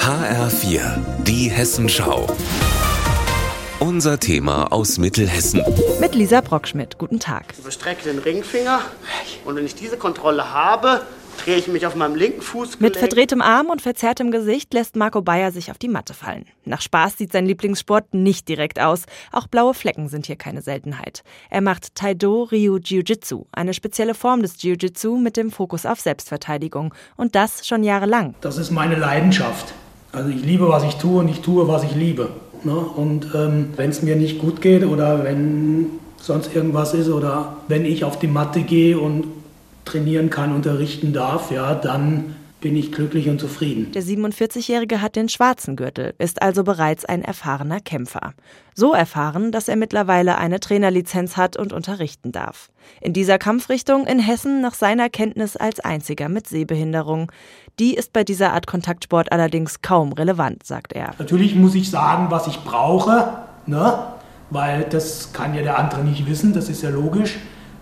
HR4, die Hessenschau. Unser Thema aus Mittelhessen. Mit Lisa Brockschmidt. Guten Tag. Ich überstrecke den Ringfinger und wenn ich diese Kontrolle habe, drehe ich mich auf meinem linken Fuß. Mit verdrehtem Arm und verzerrtem Gesicht lässt Marco Bayer sich auf die Matte fallen. Nach Spaß sieht sein Lieblingssport nicht direkt aus. Auch blaue Flecken sind hier keine Seltenheit. Er macht Taido Ryu Jiu-Jitsu, eine spezielle Form des Jiu-Jitsu mit dem Fokus auf Selbstverteidigung. Und das schon jahrelang. Das ist meine Leidenschaft. Also ich liebe, was ich tue und ich tue, was ich liebe. Ne? Und ähm, wenn es mir nicht gut geht oder wenn sonst irgendwas ist oder wenn ich auf die Matte gehe und trainieren kann, unterrichten darf, ja, dann bin ich glücklich und zufrieden. Der 47-Jährige hat den schwarzen Gürtel, ist also bereits ein erfahrener Kämpfer. So erfahren, dass er mittlerweile eine Trainerlizenz hat und unterrichten darf. In dieser Kampfrichtung in Hessen nach seiner Kenntnis als einziger mit Sehbehinderung. Die ist bei dieser Art Kontaktsport allerdings kaum relevant, sagt er. Natürlich muss ich sagen, was ich brauche, ne? weil das kann ja der andere nicht wissen, das ist ja logisch.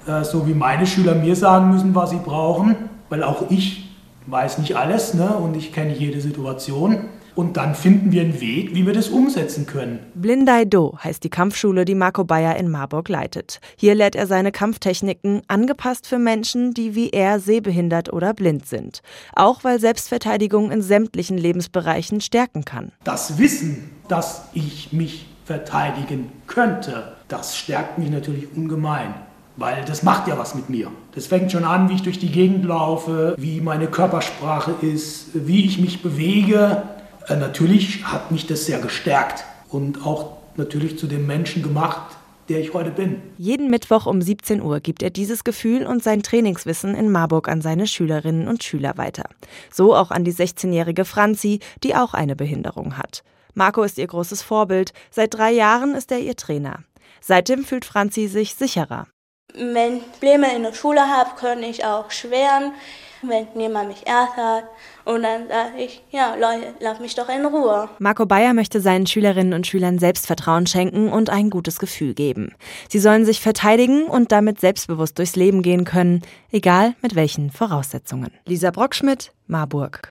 Äh, so wie meine Schüler mir sagen müssen, was sie brauchen, weil auch ich weiß nicht alles ne? und ich kenne jede Situation. Und dann finden wir einen Weg, wie wir das umsetzen können. Blindai Do heißt die Kampfschule, die Marco Bayer in Marburg leitet. Hier lehrt er seine Kampftechniken, angepasst für Menschen, die wie er sehbehindert oder blind sind. Auch weil Selbstverteidigung in sämtlichen Lebensbereichen stärken kann. Das Wissen, dass ich mich verteidigen könnte, das stärkt mich natürlich ungemein. Weil das macht ja was mit mir. Das fängt schon an, wie ich durch die Gegend laufe, wie meine Körpersprache ist, wie ich mich bewege. Äh, natürlich hat mich das sehr gestärkt und auch natürlich zu dem Menschen gemacht, der ich heute bin. Jeden Mittwoch um 17 Uhr gibt er dieses Gefühl und sein Trainingswissen in Marburg an seine Schülerinnen und Schüler weiter. So auch an die 16-jährige Franzi, die auch eine Behinderung hat. Marco ist ihr großes Vorbild. Seit drei Jahren ist er ihr Trainer. Seitdem fühlt Franzi sich sicherer. Wenn Probleme in der Schule habe, kann ich auch schweren, wenn jemand mich ärgert. Und dann sage ich, ja, Leute, lass mich doch in Ruhe. Marco Bayer möchte seinen Schülerinnen und Schülern Selbstvertrauen schenken und ein gutes Gefühl geben. Sie sollen sich verteidigen und damit selbstbewusst durchs Leben gehen können, egal mit welchen Voraussetzungen. Lisa Brockschmidt, Marburg.